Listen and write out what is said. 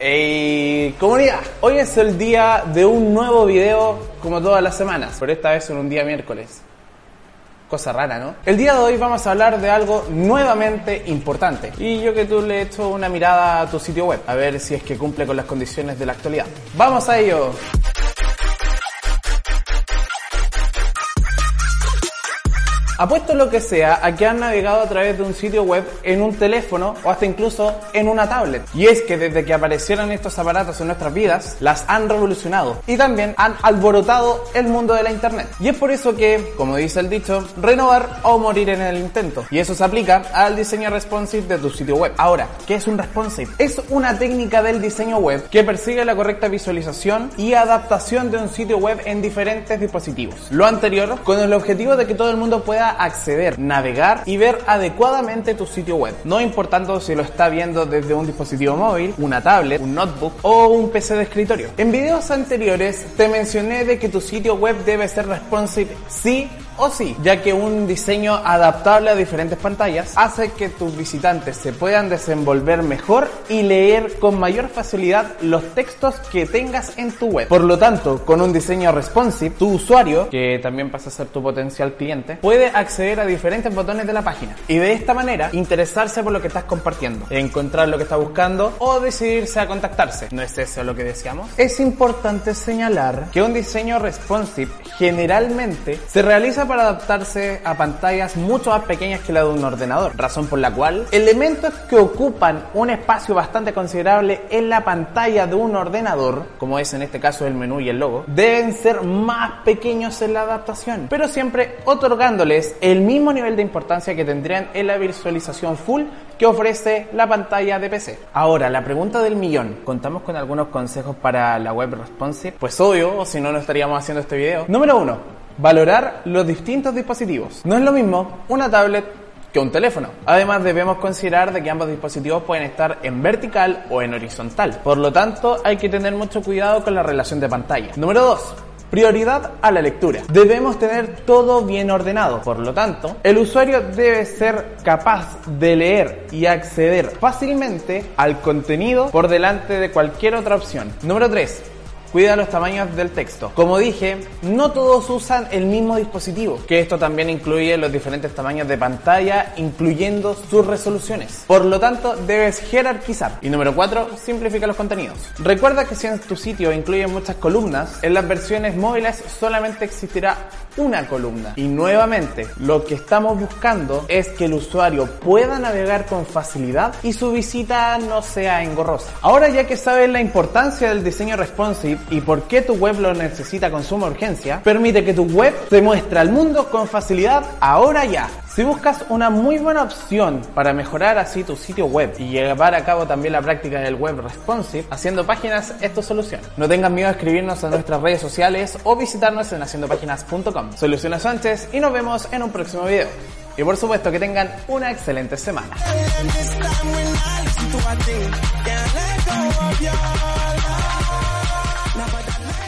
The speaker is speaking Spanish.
Hey comunidad, hoy es el día de un nuevo video como todas las semanas, pero esta vez en un día miércoles. Cosa rara, ¿no? El día de hoy vamos a hablar de algo nuevamente importante. Y yo que tú le he hecho una mirada a tu sitio web, a ver si es que cumple con las condiciones de la actualidad. ¡Vamos a ello! Apuesto lo que sea a que han navegado a través de un sitio web en un teléfono o hasta incluso en una tablet. Y es que desde que aparecieron estos aparatos en nuestras vidas, las han revolucionado y también han alborotado el mundo de la internet. Y es por eso que, como dice el dicho, renovar o morir en el intento. Y eso se aplica al diseño responsive de tu sitio web. Ahora, ¿qué es un responsive? Es una técnica del diseño web que persigue la correcta visualización y adaptación de un sitio web en diferentes dispositivos. Lo anterior con el objetivo de que todo el mundo pueda acceder, navegar y ver adecuadamente tu sitio web, no importando si lo está viendo desde un dispositivo móvil, una tablet, un notebook o un PC de escritorio. En videos anteriores te mencioné de que tu sitio web debe ser responsive sí o sí, ya que un diseño adaptable a diferentes pantallas hace que tus visitantes se puedan desenvolver mejor y leer con mayor facilidad los textos que tengas en tu web. Por lo tanto, con un diseño responsive, tu usuario, que también pasa a ser tu potencial cliente, puede acceder a diferentes botones de la página y de esta manera interesarse por lo que estás compartiendo, encontrar lo que está buscando o decidirse a contactarse. ¿No es eso lo que deseamos? Es importante señalar que un diseño responsive generalmente se realiza para adaptarse a pantallas mucho más pequeñas que la de un ordenador, razón por la cual elementos que ocupan un espacio bastante considerable en la pantalla de un ordenador, como es en este caso el menú y el logo, deben ser más pequeños en la adaptación, pero siempre otorgándoles el mismo nivel de importancia que tendrían en la visualización full que ofrece la pantalla de PC. Ahora, la pregunta del millón, ¿contamos con algunos consejos para la web responsive? Pues obvio, o si no, no estaríamos haciendo este video. Número uno, valorar los distintos dispositivos. No es lo mismo una tablet que un teléfono. Además debemos considerar de que ambos dispositivos pueden estar en vertical o en horizontal. Por lo tanto, hay que tener mucho cuidado con la relación de pantalla. Número 2. Prioridad a la lectura. Debemos tener todo bien ordenado. Por lo tanto, el usuario debe ser capaz de leer y acceder fácilmente al contenido por delante de cualquier otra opción. Número 3 Cuida los tamaños del texto. Como dije, no todos usan el mismo dispositivo, que esto también incluye los diferentes tamaños de pantalla, incluyendo sus resoluciones. Por lo tanto, debes jerarquizar. Y número 4, simplifica los contenidos. Recuerda que si en tu sitio incluye muchas columnas, en las versiones móviles solamente existirá una columna. Y nuevamente, lo que estamos buscando es que el usuario pueda navegar con facilidad y su visita no sea engorrosa. Ahora ya que sabes la importancia del diseño responsive y por qué tu web lo necesita con suma urgencia, permite que tu web te muestre al mundo con facilidad ahora ya. Si buscas una muy buena opción para mejorar así tu sitio web y llevar a cabo también la práctica del web responsive, haciendo páginas es tu solución. No tengas miedo a escribirnos en nuestras redes sociales o visitarnos en haciendopáginas.com. Soy Luciano Sánchez y nos vemos en un próximo video. Y por supuesto que tengan una excelente semana. Now, but that